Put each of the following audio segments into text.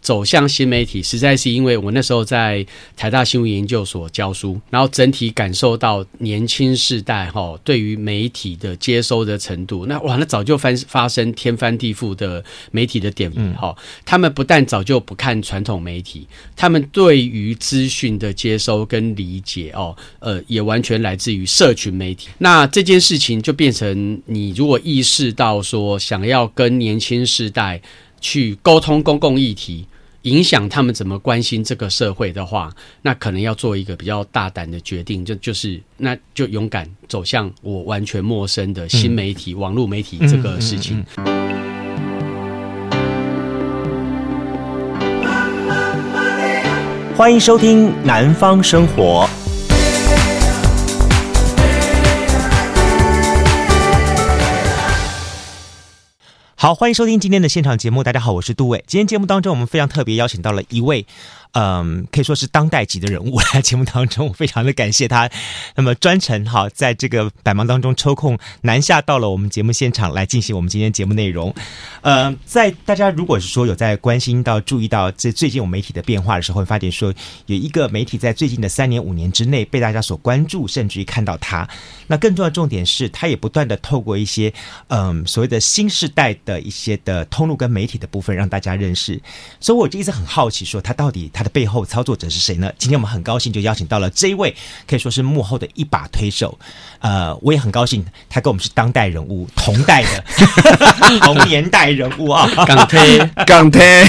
走向新媒体，实在是因为我那时候在台大新闻研究所教书，然后整体感受到年轻世代哈对于媒体的接收的程度，那哇，那早就翻发生天翻地覆的媒体的点哈，他们不但早就不看传统媒体，他们对于资讯的接收跟理解哦，呃，也完全来自于社群媒体。那这件事情就变成你如果意识到说想要跟年轻世代去沟通公共议题。影响他们怎么关心这个社会的话，那可能要做一个比较大胆的决定，就就是那就勇敢走向我完全陌生的新媒体、嗯、网络媒体这个事情。嗯嗯嗯嗯、欢迎收听《南方生活》。好，欢迎收听今天的现场节目。大家好，我是杜伟。今天节目当中，我们非常特别邀请到了一位。嗯，可以说是当代级的人物来节目当中，我非常的感谢他。那么专程哈，在这个百忙当中抽空南下到了我们节目现场来进行我们今天节目内容。呃，在大家如果是说有在关心到、注意到这最近我们媒体的变化的时候，会发现说有一个媒体在最近的三年、五年之内被大家所关注，甚至于看到他。那更重要的重点是，他也不断的透过一些嗯所谓的新世代的一些的通路跟媒体的部分让大家认识。所以我就一直很好奇，说他到底他。的背后操作者是谁呢？今天我们很高兴就邀请到了这一位，可以说是幕后的一把推手。呃，我也很高兴，他跟我们是当代人物，同代的 同年代人物啊。港推港推，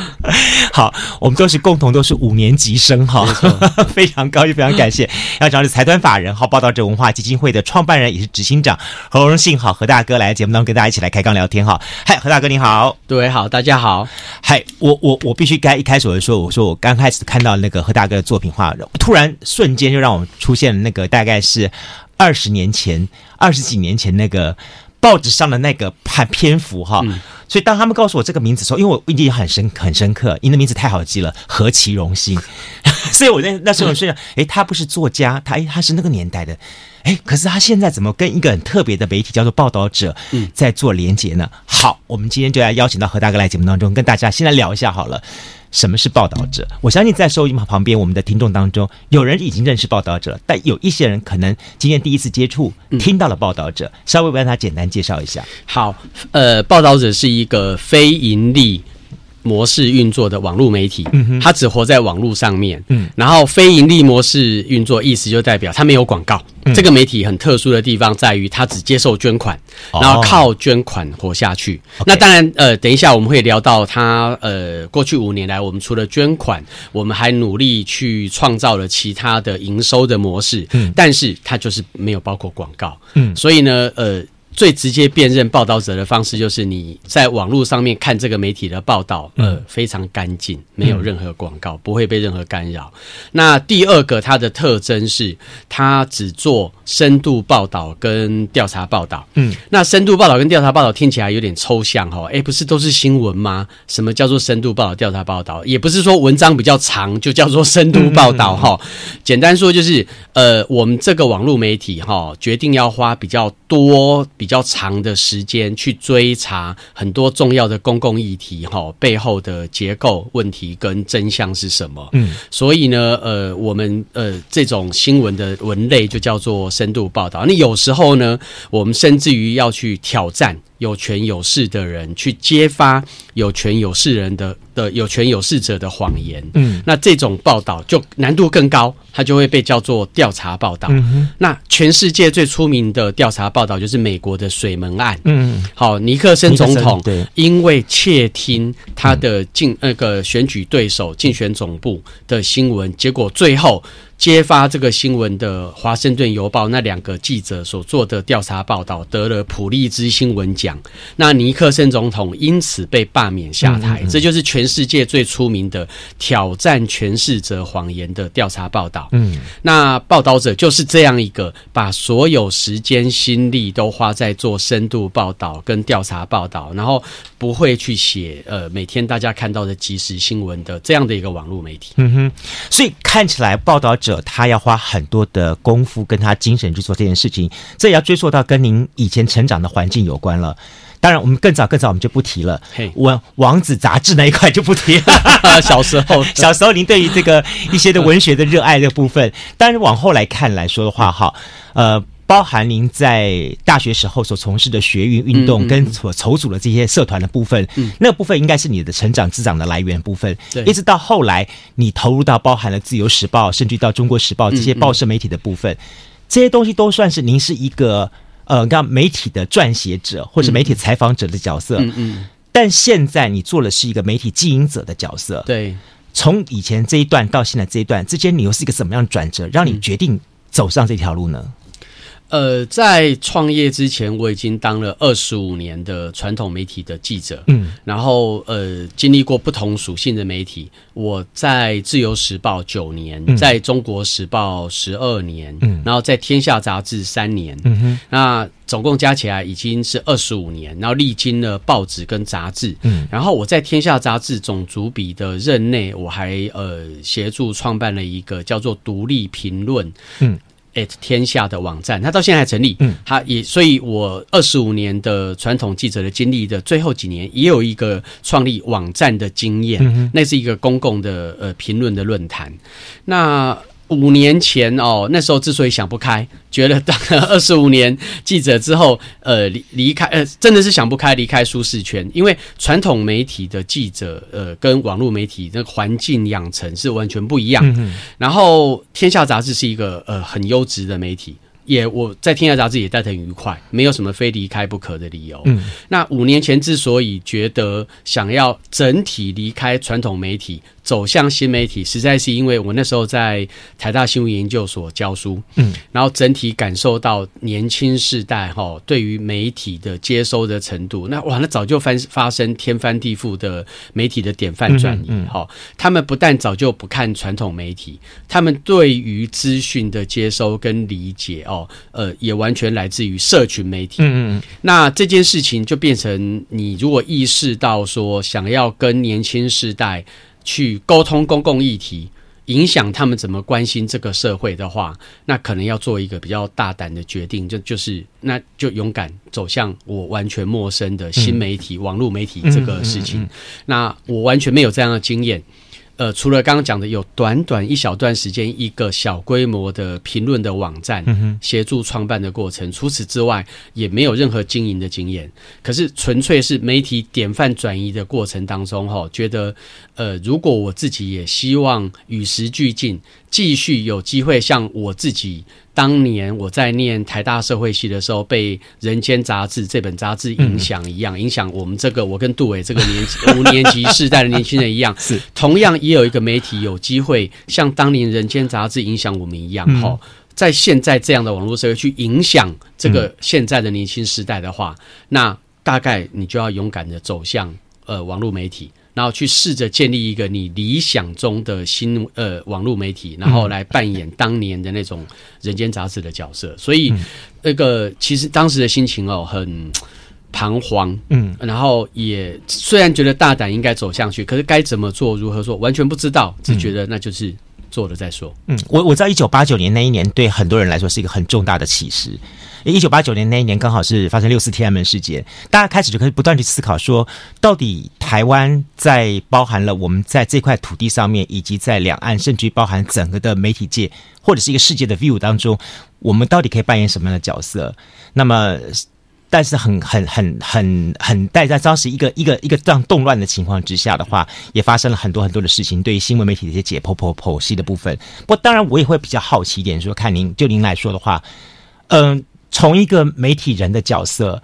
好，我们都是共同都是五年级生哈，非常高兴，非常感谢。要讲的是财团法人好报道者文化基金会的创办人也是执行长何荣幸，好何大哥来节目当中跟大家一起来开杠聊天哈。嗨，何大哥你好，对，好，大家好。嗨，我我我必须该一开始我就说，我说我。刚开始看到那个何大哥的作品画，突然瞬间就让我出现了那个大概是二十年前、二十几年前那个报纸上的那个判篇幅哈。嗯、所以当他们告诉我这个名字的时候，因为我印象很深很深刻，您的名字太好记了，何其荣幸。所以我那那时候我说，哎，他不是作家，他哎他是那个年代的，哎，可是他现在怎么跟一个很特别的媒体叫做报道者在做连接呢？好，我们今天就来邀请到何大哥来节目当中，跟大家先来聊一下好了。什么是报道者？我相信在收音机旁边，我们的听众当中，有人已经认识报道者，但有一些人可能今天第一次接触，听到了报道者，稍微让他简单介绍一下。好，呃，报道者是一个非盈利。模式运作的网络媒体，它只活在网络上面。嗯，然后非盈利模式运作，意思就代表它没有广告。嗯、这个媒体很特殊的地方在于，它只接受捐款，然后靠捐款活下去。哦、那当然，呃，等一下我们会聊到它。呃，过去五年来，我们除了捐款，我们还努力去创造了其他的营收的模式。嗯，但是它就是没有包括广告。嗯，所以呢，呃。最直接辨认报道者的方式，就是你在网络上面看这个媒体的报道，呃，非常干净，没有任何广告，不会被任何干扰。那第二个，它的特征是，它只做深度报道跟调查报道。嗯，那深度报道跟调查报道听起来有点抽象哈，诶，不是都是新闻吗？什么叫做深度报道、调查报道？也不是说文章比较长就叫做深度报道哈。简单说就是，呃，我们这个网络媒体哈，决定要花比较多。比较长的时间去追查很多重要的公共议题，哈，背后的结构问题跟真相是什么？嗯，所以呢，呃，我们呃这种新闻的文类就叫做深度报道。那有时候呢，我们甚至于要去挑战。有权有势的人去揭发有权有势人的的有权有势者的谎言，嗯，那这种报道就难度更高，它就会被叫做调查报道。嗯，那全世界最出名的调查报道就是美国的水门案。嗯，好，尼克森总统对，因为窃听他的竞那个选举对手竞选总部的新闻，结果最后。揭发这个新闻的《华盛顿邮报》那两个记者所做的调查报道得了普利兹新闻奖，那尼克森总统因此被罢免下台。这就是全世界最出名的挑战诠释者谎言的调查报道。嗯，那报道者就是这样一个把所有时间心力都花在做深度报道跟调查报道，然后不会去写呃每天大家看到的即时新闻的这样的一个网络媒体。嗯哼，所以看起来报道者。他要花很多的功夫跟他精神去做这件事情，这也要追溯到跟您以前成长的环境有关了。当然，我们更早更早我们就不提了。嘿，王王子杂志那一块就不提了。小时候，小时候您对于这个一些的文学的热爱的部分，当然往后来看来说的话，哈，呃。包含您在大学时候所从事的学运运动，跟所筹组的这些社团的部分，嗯，那个部分应该是你的成长滋长的来源部分。对，一直到后来，你投入到包含了《自由时报》，甚至到《中国时报》这些报社媒体的部分，这些东西都算是您是一个呃，让媒体的撰写者或者媒体采访者的角色。嗯嗯。但现在你做的是一个媒体经营者的角色。对。从以前这一段到现在这一段之间，你又是一个什么样的转折，让你决定走上这条路呢？呃，在创业之前，我已经当了二十五年的传统媒体的记者，嗯，然后呃，经历过不同属性的媒体。我在《自由时报》九年，嗯、在《中国时报》十二年，嗯，然后在《天下》杂志三年，嗯哼，那总共加起来已经是二十五年，然后历经了报纸跟杂志，嗯，然后我在《天下》杂志总主笔的任内，我还呃协助创办了一个叫做《独立评论》，嗯。At 天下的网站，它到现在还成立。嗯，它也，所以我二十五年的传统记者的经历的最后几年，也有一个创立网站的经验。嗯，那是一个公共的呃评论的论坛。那五年前哦，那时候之所以想不开，觉得当了二十五年记者之后，呃，离离开，呃，真的是想不开，离开舒适圈。因为传统媒体的记者，呃，跟网络媒体那个环境养成是完全不一样。嗯。然后，天下杂志是一个呃很优质的媒体。也我在天下杂志也待得很愉快，没有什么非离开不可的理由。嗯，那五年前之所以觉得想要整体离开传统媒体，走向新媒体，实在是因为我那时候在台大新闻研究所教书，嗯，然后整体感受到年轻世代哈对于媒体的接收的程度，那哇，那早就翻发生天翻地覆的媒体的典范转移哈。他们不但早就不看传统媒体，他们对于资讯的接收跟理解哦。呃，也完全来自于社群媒体。嗯嗯，那这件事情就变成，你如果意识到说，想要跟年轻世代去沟通公共议题，影响他们怎么关心这个社会的话，那可能要做一个比较大胆的决定，就就是那就勇敢走向我完全陌生的新媒体、嗯、网络媒体这个事情。嗯嗯嗯、那我完全没有这样的经验。呃，除了刚刚讲的有短短一小段时间一个小规模的评论的网站协助创办的过程，除此之外也没有任何经营的经验。可是纯粹是媒体典范转移的过程当中，哈，觉得呃，如果我自己也希望与时俱进，继续有机会像我自己。当年我在念台大社会系的时候，被《人间杂志》这本杂志影响一样，影响我们这个我跟杜伟这个年五年级世代的年轻人一样，是同样也有一个媒体有机会像当年《人间杂志》影响我们一样，哈，在现在这样的网络社会去影响这个现在的年轻时代的话，那大概你就要勇敢的走向呃网络媒体。然后去试着建立一个你理想中的新呃网络媒体，然后来扮演当年的那种人间杂志的角色。所以那个其实当时的心情哦很彷徨，嗯，然后也虽然觉得大胆应该走向去，可是该怎么做、如何做，完全不知道，只觉得那就是做了再说。嗯，我我知道一九八九年那一年对很多人来说是一个很重大的启示。一九八九年那一年刚好是发生六四天安门事件，大家开始就可以不断去思考说，到底台湾在包含了我们在这块土地上面，以及在两岸，甚至于包含整个的媒体界或者是一个世界的 view 当中，我们到底可以扮演什么样的角色？那么，但是很很很很很带在当时一个一个一个这样动乱的情况之下的话，也发生了很多很多的事情，对于新闻媒体的一些解剖剖剖析的部分。不，当然我也会比较好奇一点，说看您就您来说的话，嗯、从一个媒体人的角色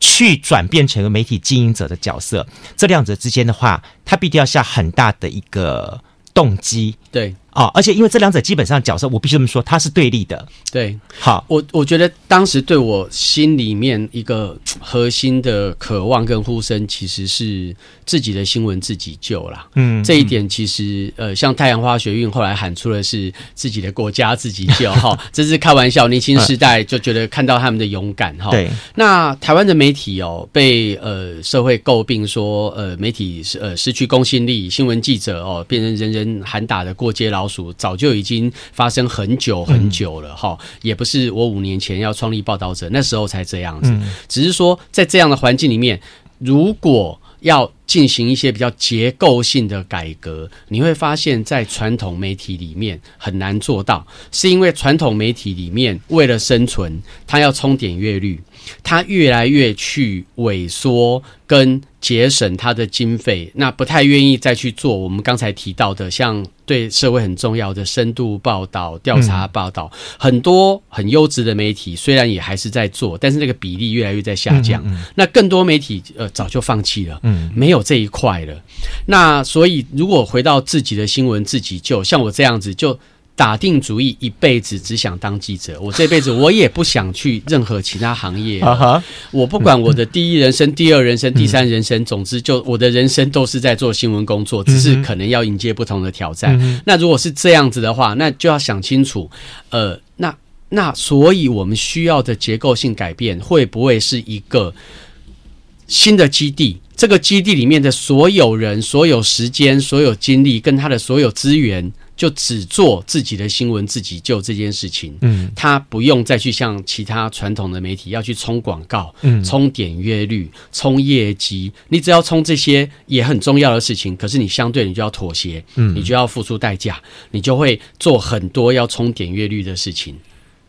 去转变成一个媒体经营者的角色，这两者之间的话，他必定要下很大的一个动机。对。啊、哦！而且因为这两者基本上角色，我必须这么说，它是对立的。对，好，我我觉得当时对我心里面一个核心的渴望跟呼声，其实是自己的新闻自己救啦。嗯，这一点其实呃，像太阳花学运后来喊出的是自己的国家自己救 哈，这是开玩笑。年轻时代就觉得看到他们的勇敢哈。对，那台湾的媒体哦，被呃社会诟病说呃媒体是呃失去公信力，新闻记者哦变成人人喊打的过街老。老鼠早就已经发生很久很久了哈、也不是我五年前要创立报道者那时候才这样子，只是说在这样的环境里面，如果要进行一些比较结构性的改革，你会发现在传统媒体里面很难做到，是因为传统媒体里面为了生存，它要冲点阅率。他越来越去萎缩跟节省他的经费，那不太愿意再去做我们刚才提到的，像对社会很重要的深度报道、调查报道，嗯、很多很优质的媒体虽然也还是在做，但是那个比例越来越在下降。嗯嗯、那更多媒体呃早就放弃了，嗯，没有这一块了。那所以如果回到自己的新闻自己就，像我这样子就。打定主意一辈子只想当记者，我这辈子我也不想去任何其他行业。我不管我的第一人生、第二人生、第三人生，总之就我的人生都是在做新闻工作，只是可能要迎接不同的挑战。那如果是这样子的话，那就要想清楚，呃，那那所以我们需要的结构性改变会不会是一个新的基地？这个基地里面的所有人、所有时间、所有精力跟他的所有资源。就只做自己的新闻自己救这件事情，嗯，他不用再去像其他传统的媒体要去冲广告，嗯，冲点阅率、冲业绩，你只要冲这些也很重要的事情，可是你相对你就要妥协，嗯，你就要付出代价，你就会做很多要冲点阅率的事情，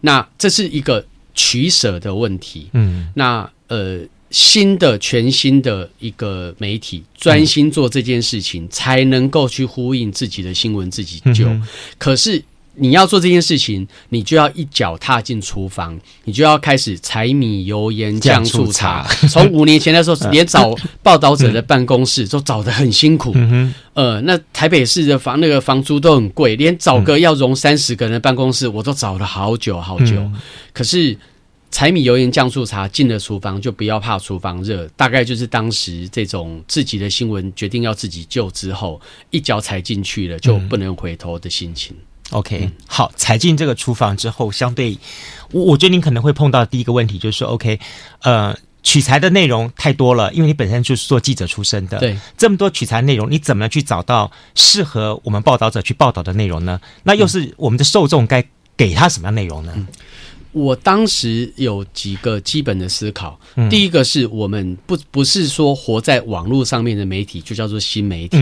那这是一个取舍的问题，嗯，那呃。新的、全新的一个媒体，专心做这件事情，才能够去呼应自己的新闻自己救。可是你要做这件事情，你就要一脚踏进厨房，你就要开始柴米油盐酱醋茶。从五年前的时候，连找报道者的办公室都找得很辛苦。呃，那台北市的房那个房租都很贵，连找个要容三十个人的办公室，我都找了好久好久。可是。柴米油盐酱醋茶，进了厨房就不要怕厨房热，大概就是当时这种自己的新闻决定要自己救之后，一脚踩进去了就不能回头的心情。嗯、OK，、嗯、好，踩进这个厨房之后，相对我我觉得你可能会碰到第一个问题就是说，OK，呃，取材的内容太多了，因为你本身就是做记者出身的，对，这么多取材内容，你怎么去找到适合我们报道者去报道的内容呢？那又是我们的受众该给他什么样内容呢？嗯我当时有几个基本的思考，嗯、第一个是我们不不是说活在网络上面的媒体就叫做新媒体，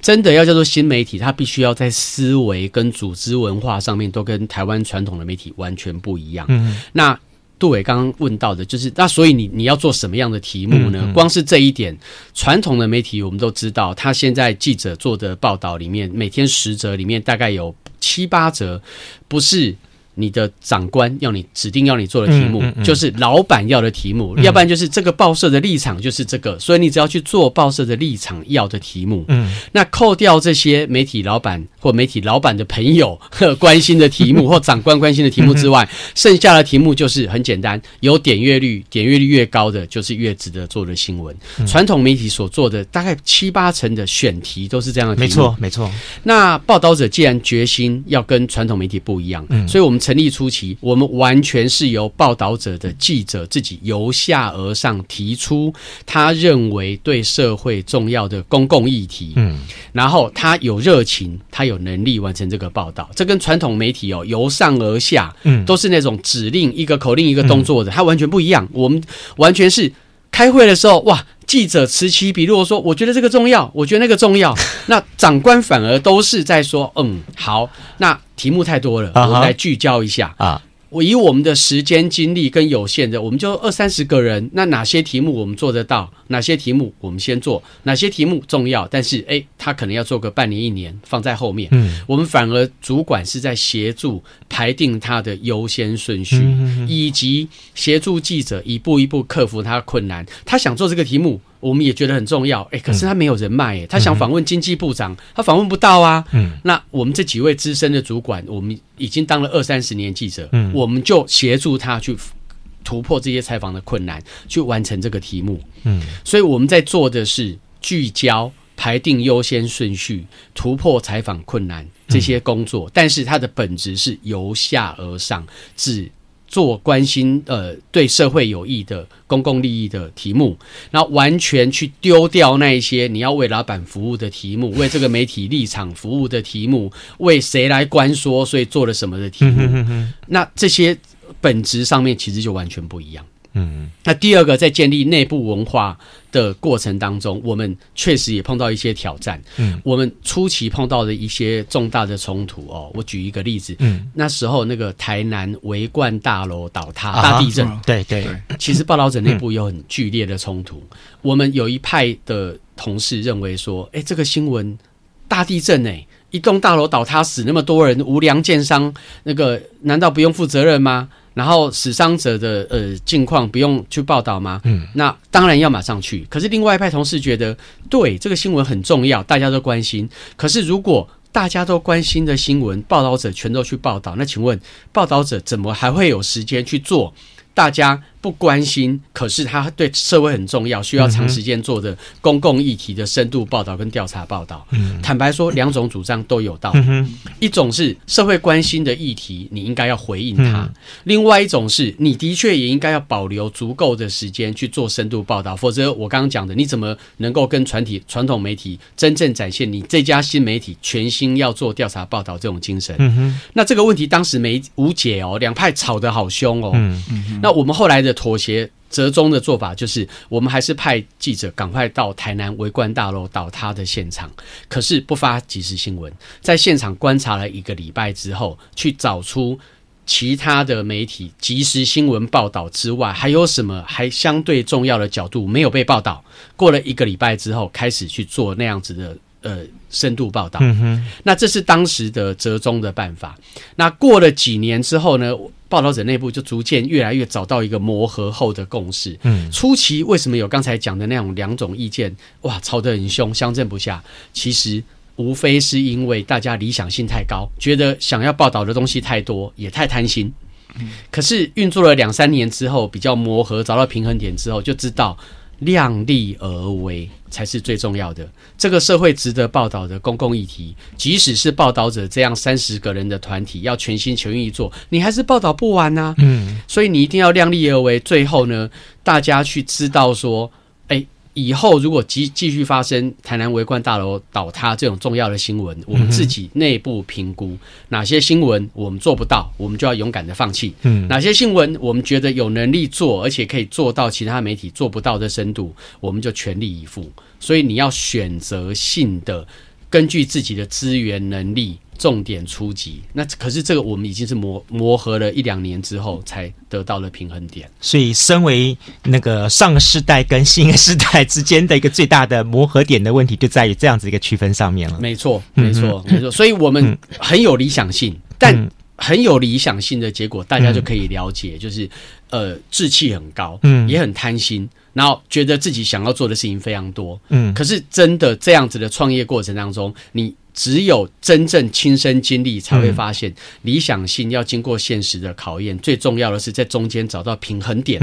真的要叫做新媒体，它必须要在思维跟组织文化上面都跟台湾传统的媒体完全不一样。嗯、那杜伟刚刚问到的就是，那所以你你要做什么样的题目呢？光是这一点，传统的媒体我们都知道，他现在记者做的报道里面，每天十则里面大概有七八则不是。你的长官要你指定要你做的题目，嗯嗯嗯、就是老板要的题目，嗯、要不然就是这个报社的立场就是这个，所以你只要去做报社的立场要的题目。嗯，那扣掉这些媒体老板或媒体老板的朋友呵 关心的题目 或长官关心的题目之外，嗯、剩下的题目就是很简单，有点阅率，点阅率越高的就是越值得做的新闻。嗯、传统媒体所做的大概七八成的选题都是这样的题目，没错没错。那报道者既然决心要跟传统媒体不一样，嗯，所以我们。成立初期，我们完全是由报道者的记者自己由下而上提出他认为对社会重要的公共议题，嗯，然后他有热情，他有能力完成这个报道。这跟传统媒体哦由上而下，嗯，都是那种指令一个口令一个动作的，它完全不一样。我们完全是开会的时候，哇！记者此起彼落说：“我觉得这个重要，我觉得那个重要。”那长官反而都是在说：“嗯，好，那题目太多了，我们来聚焦一下啊。”我以我们的时间精力跟有限的，我们就二三十个人，那哪些题目我们做得到？哪些题目我们先做？哪些题目重要？但是，诶，他可能要做个半年一年，放在后面。嗯，我们反而主管是在协助排定他的优先顺序，嗯、以及协助记者一步一步克服他的困难。他想做这个题目。我们也觉得很重要，哎，可是他没有人脉，哎，他想访问经济部长，他访问不到啊。嗯，那我们这几位资深的主管，我们已经当了二三十年记者，嗯，我们就协助他去突破这些采访的困难，去完成这个题目。嗯，所以我们在做的是聚焦、排定优先顺序、突破采访困难这些工作，但是它的本质是由下而上，只做关心呃对社会有益的公共利益的题目，然后完全去丢掉那一些你要为老板服务的题目，为这个媒体立场服务的题目，为谁来关说，所以做了什么的题目，那这些本质上面其实就完全不一样。嗯，那第二个在建立内部文化的过程当中，我们确实也碰到一些挑战。嗯，我们初期碰到的一些重大的冲突哦，我举一个例子。嗯，那时候那个台南维冠大楼倒塌，大地震。对对，其实报道者内部有很剧烈的冲突。我们有一派的同事认为说，哎，这个新闻大地震哎，一栋大楼倒塌死那么多人，无良建商，那个难道不用负责任吗？然后死伤者的呃近况不用去报道吗？嗯，那当然要马上去。可是另外一派同事觉得，对，这个新闻很重要，大家都关心。可是如果大家都关心的新闻，报道者全都去报道，那请问报道者怎么还会有时间去做？大家不关心，可是他对社会很重要，需要长时间做的公共议题的深度报道跟调查报道。嗯，坦白说，两种主张都有道理。嗯，一种是社会关心的议题，你应该要回应他；另外一种是你的确也应该要保留足够的时间去做深度报道，否则我刚刚讲的，你怎么能够跟传体传统媒体真正展现你这家新媒体全新要做调查报道这种精神？嗯，那这个问题当时没无解哦，两派吵得好凶哦。那我们后来的妥协折中的做法，就是我们还是派记者赶快到台南维冠大楼倒塌的现场，可是不发即时新闻，在现场观察了一个礼拜之后，去找出其他的媒体即时新闻报道之外，还有什么还相对重要的角度没有被报道。过了一个礼拜之后，开始去做那样子的呃深度报道。嗯哼，那这是当时的折中的办法。那过了几年之后呢？报道者内部就逐渐越来越找到一个磨合后的共识。嗯，初期为什么有刚才讲的那种两种意见？哇，吵得很凶，相争不下。其实无非是因为大家理想性太高，觉得想要报道的东西太多，也太贪心。嗯，可是运作了两三年之后，比较磨合，找到平衡点之后，就知道。量力而为才是最重要的。这个社会值得报道的公共议题，即使是报道者这样三十个人的团体要全心全意做，你还是报道不完呐。嗯，所以你一定要量力而为。最后呢，大家去知道说。以后如果继继续发生台南维冠大楼倒塌这种重要的新闻，我们自己内部评估哪些新闻我们做不到，我们就要勇敢的放弃。嗯，哪些新闻我们觉得有能力做，而且可以做到其他媒体做不到的深度，我们就全力以赴。所以你要选择性的根据自己的资源能力。重点出击，那可是这个我们已经是磨磨合了一两年之后才得到了平衡点。所以，身为那个上个世代跟新一个世代之间的一个最大的磨合点的问题，就在于这样子一个区分上面了。没错，没错，没错。所以我们很有理想性，但很有理想性的结果，大家就可以了解，就是呃，志气很高，嗯，也很贪心，然后觉得自己想要做的事情非常多，嗯。可是真的这样子的创业过程当中，你。只有真正亲身经历，才会发现理想性要经过现实的考验。最重要的是在中间找到平衡点，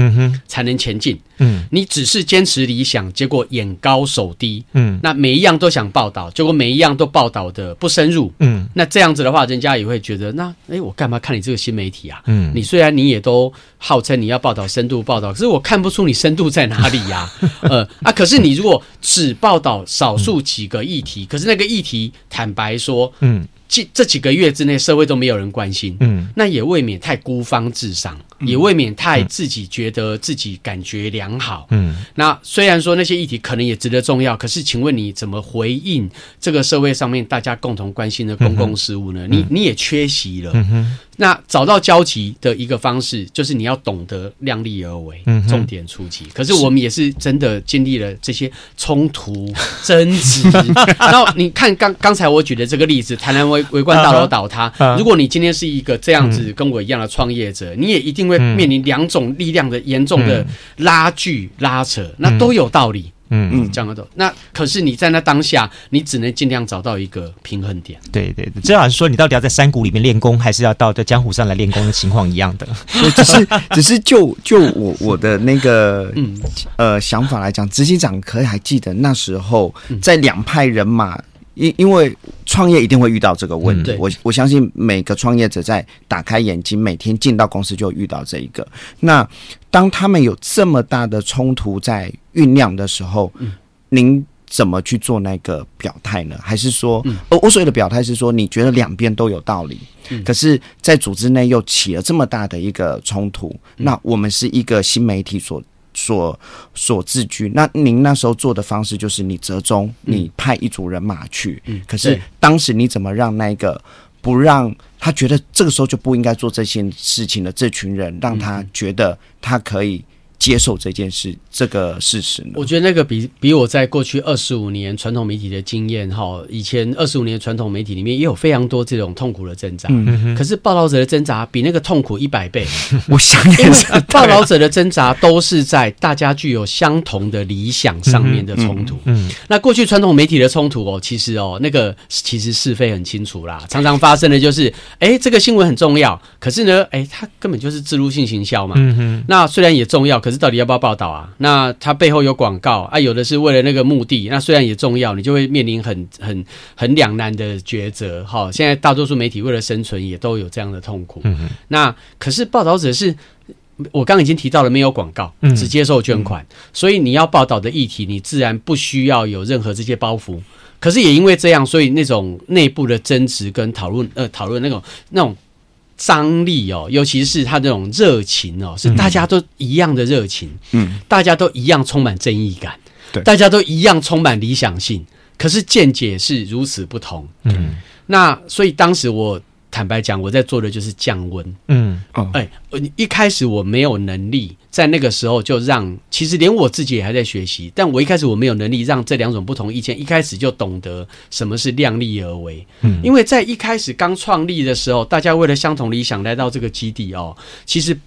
才能前进。嗯，你只是坚持理想，结果眼高手低。嗯，那每一样都想报道，结果每一样都报道的不深入。嗯，那这样子的话，人家也会觉得，那诶，我干嘛看你这个新媒体啊？嗯，你虽然你也都号称你要报道深度报道，可是我看不出你深度在哪里呀？呃啊，可是你如果只报道少数几个议题，可是那个议题。坦白说，嗯，这这几个月之内，社会都没有人关心，嗯，那也未免太孤芳自赏，嗯，也未免太自己觉得自己感觉良好，嗯。那虽然说那些议题可能也值得重要，可是，请问你怎么回应这个社会上面大家共同关心的公共事务呢？嗯，你你也缺席了。那找到交集的一个方式，就是你要懂得量力而为，重点出击。可是我们也是真的经历了这些冲突、争执。然后你看刚刚才我举的这个例子，台南围围观大楼倒塌。如果你今天是一个这样子跟我一样的创业者，你也一定会面临两种力量的严重的拉锯拉扯，那都有道理。嗯嗯，讲得懂。那可是你在那当下，你只能尽量找到一个平衡点。对对对，这好像说你到底要在山谷里面练功，还是要到在江湖上来练功的情况一样的。只是 只是就就我我的那个嗯呃想法来讲，执行长可以还记得那时候在两派人马因因为创业一定会遇到这个问题，嗯、我我相信每个创业者在打开眼睛，每天进到公司就遇到这一个。那当他们有这么大的冲突在酝酿的时候，嗯、您怎么去做那个表态呢？还是说，呃、嗯，我所谓的表态是说，你觉得两边都有道理，嗯、可是，在组织内又起了这么大的一个冲突，嗯、那我们是一个新媒体所。所所自居，那您那时候做的方式就是你折中，你派一组人马去。嗯，可是当时你怎么让那个不让他觉得这个时候就不应该做这些事情的这群人，让他觉得他可以。接受这件事，这个事实呢？我觉得那个比比我在过去二十五年传统媒体的经验哈，以前二十五年传统媒体里面也有非常多这种痛苦的挣扎。嗯哼。可是报道者的挣扎比那个痛苦一百倍。我 想也是。报道者的挣扎都是在大家具有相同的理想上面的冲突。嗯，嗯。那过去传统媒体的冲突哦，其实哦，那个其实是非很清楚啦，常常发生的就是，哎，这个新闻很重要，可是呢，哎，它根本就是自入性行销嘛。嗯哼。那虽然也重要，可可是到底要不要报道啊？那它背后有广告啊，有的是为了那个目的。那虽然也重要，你就会面临很很很两难的抉择。哈，现在大多数媒体为了生存，也都有这样的痛苦。嗯。那可是报道者是，我刚刚已经提到了，没有广告，只接受捐款，嗯、所以你要报道的议题，你自然不需要有任何这些包袱。可是也因为这样，所以那种内部的争执跟讨论，呃，讨论那种那种。张力哦，尤其是他这种热情哦，是大家都一样的热情，嗯，大家都一样充满正义感，对，大家都一样充满理想性，可是见解是如此不同，嗯，那所以当时我。坦白讲，我在做的就是降温。嗯，哎，一开始我没有能力在那个时候就让，其实连我自己也还在学习。但我一开始我没有能力让这两种不同意见一开始就懂得什么是量力而为。嗯，因为在一开始刚创立的时候，大家为了相同理想来到这个基地哦，其实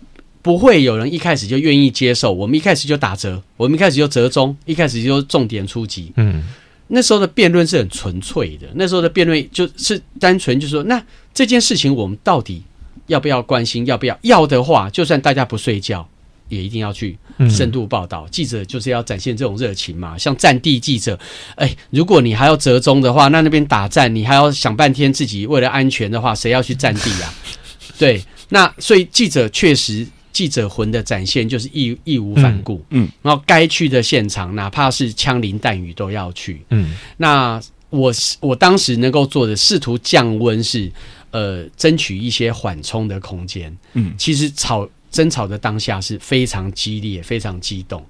不会有人一开始就愿意接受。我们一开始就打折，我们一开始就折中，一开始就重点出击。嗯。那时候的辩论是很纯粹的，那时候的辩论就是单纯就是说，那这件事情我们到底要不要关心？要不要？要的话，就算大家不睡觉，也一定要去深度报道。嗯、记者就是要展现这种热情嘛，像战地记者，哎，如果你还要折中的话，那那边打战，你还要想半天，自己为了安全的话，谁要去战地啊？对，那所以记者确实。记者魂的展现就是义义无反顾，嗯，嗯，然后该去的现场，哪怕是枪林弹雨都要去，嗯。那我我当时能够做的，试图降温，是呃，争取一些缓冲的空间，嗯。其实吵争吵的当下是非常激烈、非常激动。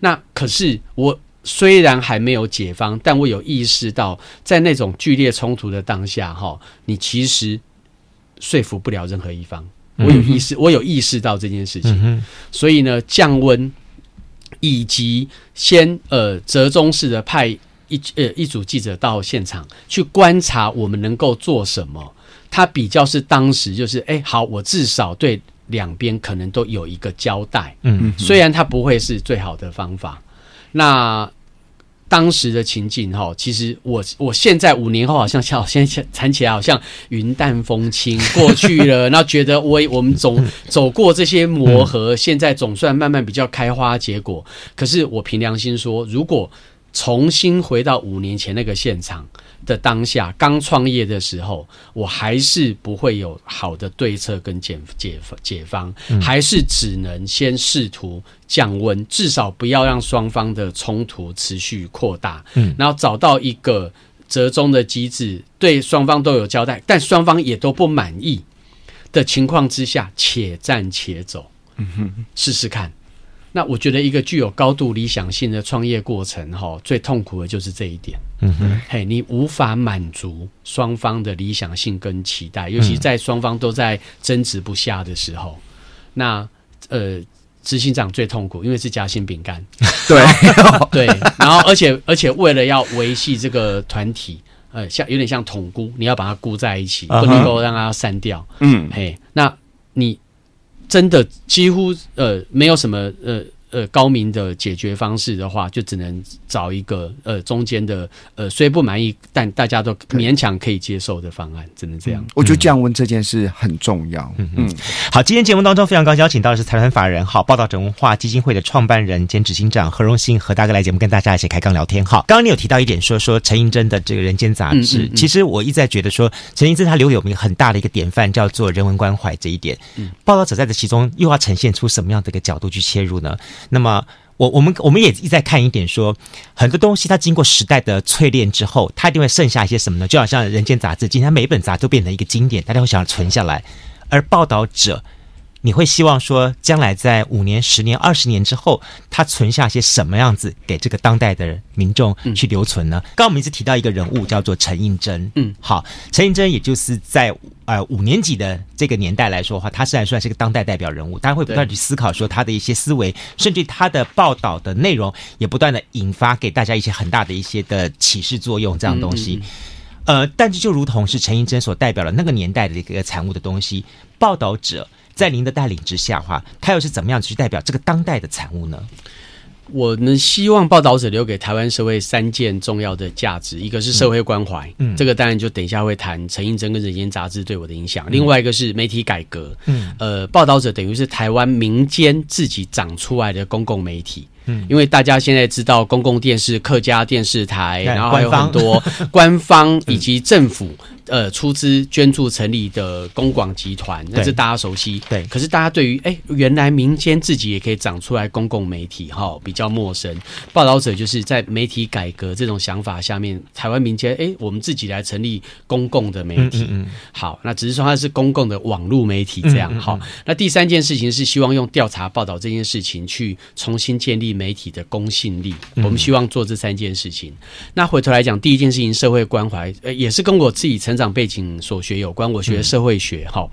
那可是我虽然还没有解方，但我有意识到，在那种剧烈冲突的当下，哈，你其实说服不了任何一方。我有意识，我有意识到这件事情，嗯、所以呢，降温以及先呃折中式的派一呃一组记者到现场去观察我们能够做什么，他比较是当时就是哎、欸、好，我至少对两边可能都有一个交代，嗯哼，虽然它不会是最好的方法，那。当时的情景哈，其实我我现在五年后好像像现在谈起来好像云淡风轻过去了，然后觉得我我们总走过这些磨合，现在总算慢慢比较开花结果。可是我凭良心说，如果重新回到五年前那个现场的当下，刚创业的时候，我还是不会有好的对策跟解解解方，还是只能先试图降温，至少不要让双方的冲突持续扩大，嗯，然后找到一个折中的机制，对双方都有交代，但双方也都不满意的情况之下，且战且走，嗯哼，试试看。那我觉得一个具有高度理想性的创业过程，哈，最痛苦的就是这一点。嗯哼，嘿，你无法满足双方的理想性跟期待，尤其在双方都在争执不下的时候，那呃，执行长最痛苦，因为是夹心饼干。对 对，然后而且而且为了要维系这个团体，呃，像有点像统箍，你要把它箍在一起，不能够让它散掉。嗯，嘿，那你。真的几乎呃没有什么呃呃高明的解决方式的话，就只能找一个呃中间的呃虽不满意，但大家都勉强可以接受的方案，只能这样。我觉得降温这件事很重要。嗯嗯。好，今天节目当中非常高兴邀请到的是财团法人好报道者文化基金会的创办人兼执行长何荣幸何大哥来节目跟大家一起开杠聊天。好，刚刚你有提到一点说说陈映真的这个人间杂志，嗯嗯嗯，其实我一直在觉得说陈映真他留有名很大的一个典范叫做人文关怀这一点。嗯，报道者在这其中又要呈现出什么样的一个角度去切入呢？那么，我我们我们也一再看一点说，很多东西它经过时代的淬炼之后，它一定会剩下一些什么呢？就好像《人间杂志》，今天每一本杂志都变成一个经典，大家会想要存下来。而报道者，你会希望说，将来在五年、十年、二十年之后，他存下些什么样子给这个当代的民众去留存呢？刚刚我们一直提到一个人物叫做陈映真，嗯，好，陈映真也就是在。呃，五年级的这个年代来说的话，他虽然算是个当代代表人物，大家会不断去思考说他的一些思维，甚至他的报道的内容也不断的引发给大家一些很大的一些的启示作用，这样东西。呃，但是就如同是陈映真所代表的那个年代的一个产物的东西，报道者在您的带领之下的话，他又是怎么样去代表这个当代的产物呢？我们希望报道者留给台湾社会三件重要的价值，一个是社会关怀，嗯，这个当然就等一下会谈陈映真跟《人间杂志》对我的影响。另外一个是媒体改革，嗯，呃，报道者等于是台湾民间自己长出来的公共媒体，嗯，因为大家现在知道公共电视、客家电视台，然后还有很多 官方以及政府。呃，出资捐助成立的公广集团，那是大家熟悉。对，可是大家对于哎，原来民间自己也可以长出来公共媒体，哈，比较陌生。报道者就是在媒体改革这种想法下面，台湾民间哎，我们自己来成立公共的媒体。嗯，嗯，嗯，好，那只是说它是公共的网络媒体这样。好，那第三件事情是希望用调查报道这件事情去重新建立媒体的公信力。我们希望做这三件事情。那回头来讲，第一件事情社会关怀，呃，也是跟我自己成。长背景所学有关，我学社会学哈，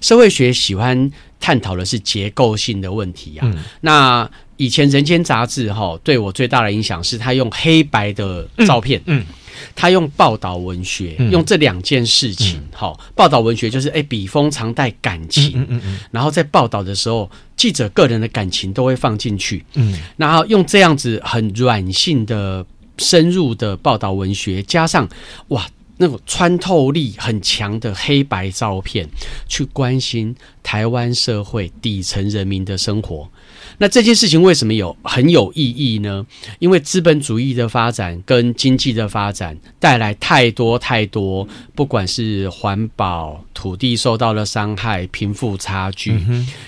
社会学喜欢探讨的是结构性的问题啊。那以前《人间杂志》哈，对我最大的影响是他用黑白的照片，嗯，他用报道文学，用这两件事情哈，报道文学就是哎，笔锋常带感情，嗯嗯嗯，然后在报道的时候，记者个人的感情都会放进去，嗯，然后用这样子很软性的、深入的报道文学，加上哇。那种穿透力很强的黑白照片，去关心台湾社会底层人民的生活。那这件事情为什么有很有意义呢？因为资本主义的发展跟经济的发展带来太多太多，不管是环保、土地受到了伤害、贫富差距，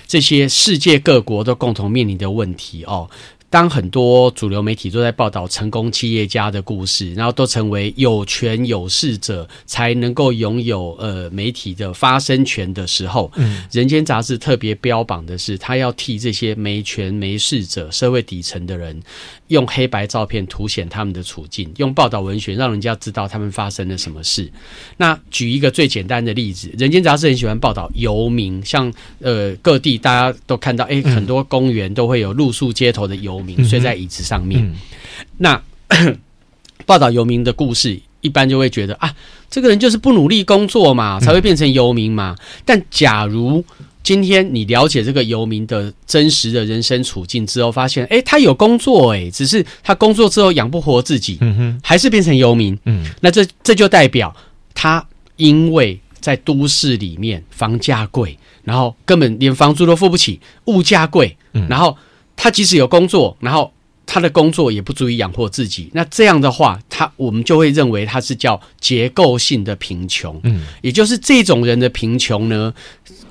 这些世界各国都共同面临的问题哦。当很多主流媒体都在报道成功企业家的故事，然后都成为有权有势者才能够拥有呃媒体的发声权的时候，嗯，人间杂志特别标榜的是，他要替这些没权没势者、社会底层的人，用黑白照片凸显他们的处境，用报道文学让人家知道他们发生了什么事。那举一个最简单的例子，人间杂志很喜欢报道游民，像呃各地大家都看到，哎，很多公园都会有露宿街头的游。睡在椅子上面，嗯、那 报道游民的故事，一般就会觉得啊，这个人就是不努力工作嘛，才会变成游民嘛。嗯、但假如今天你了解这个游民的真实的人生处境之后，发现，哎，他有工作，哎，只是他工作之后养不活自己，嗯哼，还是变成游民，嗯，那这这就代表他因为在都市里面房价贵，然后根本连房租都付不起，物价贵，嗯，然后。他即使有工作，然后他的工作也不足以养活自己。那这样的话，他我们就会认为他是叫结构性的贫穷。嗯，也就是这种人的贫穷呢，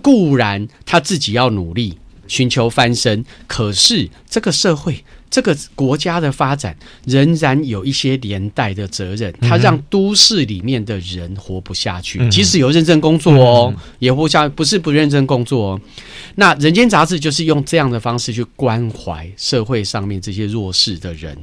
固然他自己要努力寻求翻身，可是这个社会。这个国家的发展仍然有一些连带的责任，它让都市里面的人活不下去。即使有认真工作哦，也活不下，不是不认真工作哦。那人间杂志就是用这样的方式去关怀社会上面这些弱势的人。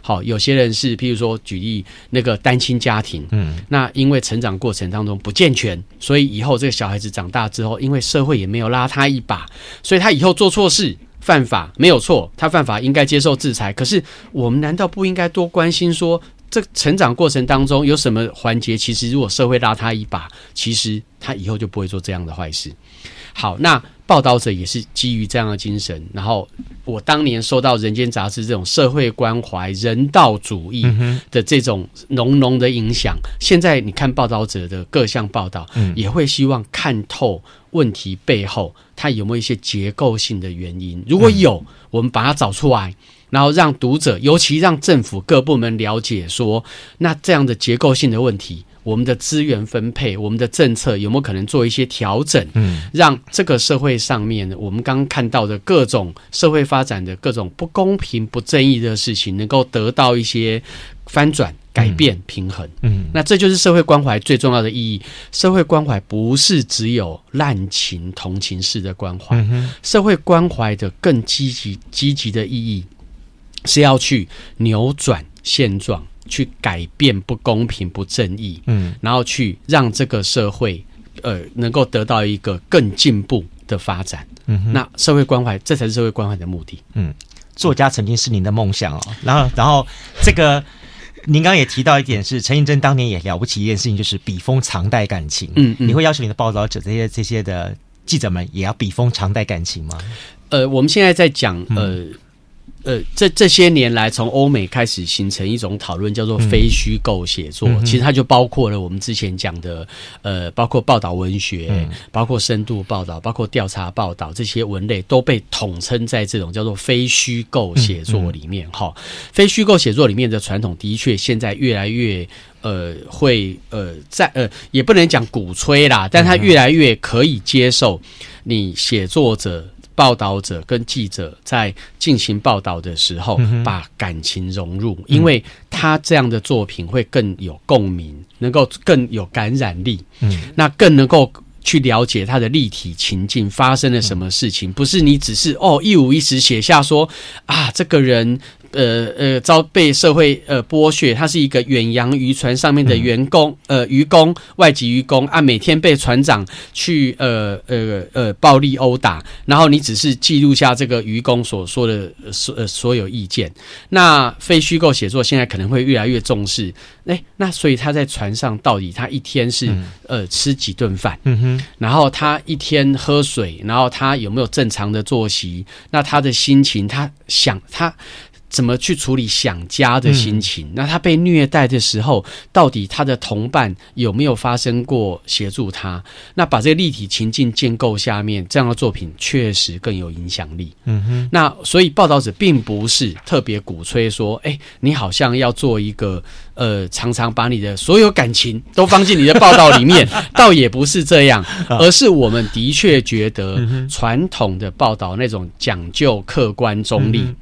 好，有些人是，譬如说举例那个单亲家庭，嗯，那因为成长过程当中不健全，所以以后这个小孩子长大之后，因为社会也没有拉他一把，所以他以后做错事。犯法没有错，他犯法应该接受制裁。可是我们难道不应该多关心说这成长过程当中有什么环节，其实如果社会拉他一把，其实他以后就不会做这样的坏事。好，那报道者也是基于这样的精神，然后我当年收到《人间杂志》这种社会关怀、人道主义的这种浓浓的影响。嗯、现在你看报道者的各项报道，嗯、也会希望看透问题背后它有没有一些结构性的原因。如果有，嗯、我们把它找出来，然后让读者，尤其让政府各部门了解说，那这样的结构性的问题。我们的资源分配，我们的政策有没有可能做一些调整？嗯，让这个社会上面我们刚刚看到的各种社会发展的各种不公平、不正义的事情，能够得到一些翻转、改变、平衡。嗯，那这就是社会关怀最重要的意义。社会关怀不是只有滥情、同情式的关怀，嗯，社会关怀的更积极、积极的意义是要去扭转现状。去改变不公平、不正义，嗯，然后去让这个社会，呃，能够得到一个更进步的发展。嗯哼，那社会关怀，这才是社会关怀的目的。嗯，作家曾经是您的梦想哦。然后，然后这个您刚刚也提到一点是，陈映真当年也了不起一件事情，就是笔锋常带感情。嗯嗯，你会要求你的报道者这些这些的记者们也要笔锋常带感情吗？呃，我们现在在讲呃。嗯呃，这这些年来，从欧美开始形成一种讨论，叫做非虚构写作。嗯、其实它就包括了我们之前讲的，呃，包括报道文学，嗯、包括深度报道，包括调查报道这些文类，都被统称在这种叫做非虚构写作里面。哈、非虚构写作里面的传统，的确现在越来越呃，会呃，在呃，也不能讲鼓吹啦，但它越来越可以接受你写作者。报道者跟记者在进行报道的时候，把感情融入，因为他这样的作品会更有共鸣，能够更有感染力，嗯，那更能够去了解他的立体情境发生了什么事情，不是你只是哦一五一十写下说啊这个人。呃呃，遭被社会呃剥削，他是一个远洋渔船上面的员工，呃，渔工，外籍渔工啊，每天被船长去呃呃呃暴力殴打，然后你只是记录下这个渔工所说的所呃所有意见。那非虚构写作现在可能会越来越重视，哎，那所以他在船上到底他一天是呃吃几顿饭？嗯哼，然后他一天喝水，然后他有没有正常的作息？那他的心情，他想他。怎么去处理想家的心情？嗯、那他被虐待的时候，到底他的同伴有没有发生过协助他？那把这个立体情境建构下面，这样的作品确实更有影响力。嗯哼。那所以报道者并不是特别鼓吹说，哎，你好像要做一个呃，常常把你的所有感情都放进你的报道里面，倒也不是这样，而是我们的确觉得传统的报道那种讲究客观中立。嗯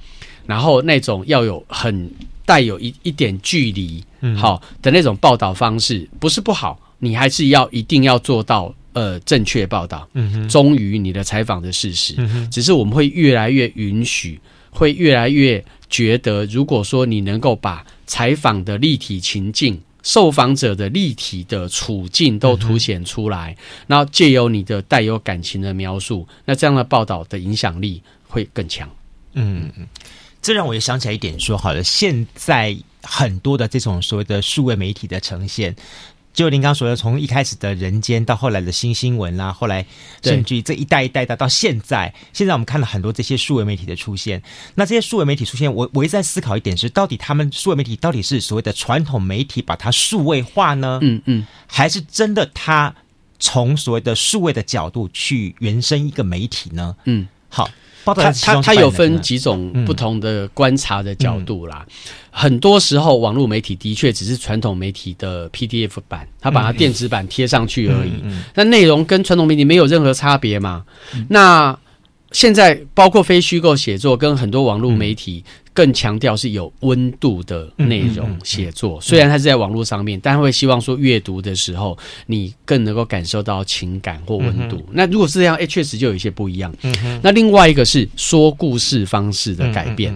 然后那种要有很带有一一点距离，好的那种报道方式，不是不好，你还是要一定要做到呃正确报道，忠于你的采访的事实。只是我们会越来越允许，会越来越觉得，如果说你能够把采访的立体情境、受访者的立体的处境都凸显出来，然后借由你的带有感情的描述，那这样的报道的影响力会更强。嗯嗯。这让我也想起来一点，说好了，现在很多的这种所谓的数位媒体的呈现，就您刚刚说的，从一开始的人间到后来的新新闻啦、啊，后来甚至于这一代一代的到现在，现在我们看了很多这些数位媒体的出现。那这些数位媒体出现，我我一直在思考一点是，到底他们数位媒体到底是所谓的传统媒体把它数位化呢？嗯嗯，还是真的他从所谓的数位的角度去原生一个媒体呢？嗯，好。它它它有分几种不同的观察的角度啦。嗯、很多时候，网络媒体的确只是传统媒体的 PDF 版，它把它电子版贴上去而已。那内、容跟传统媒体没有任何差别嘛？嗯、那现在包括非虚构写作跟很多网络媒体。嗯更强调是有温度的内容写作，虽然它是在网络上面，但会希望说阅读的时候你更能够感受到情感或温度。那如果是这样，哎，确实就有一些不一样。那另外一个是说故事方式的改变，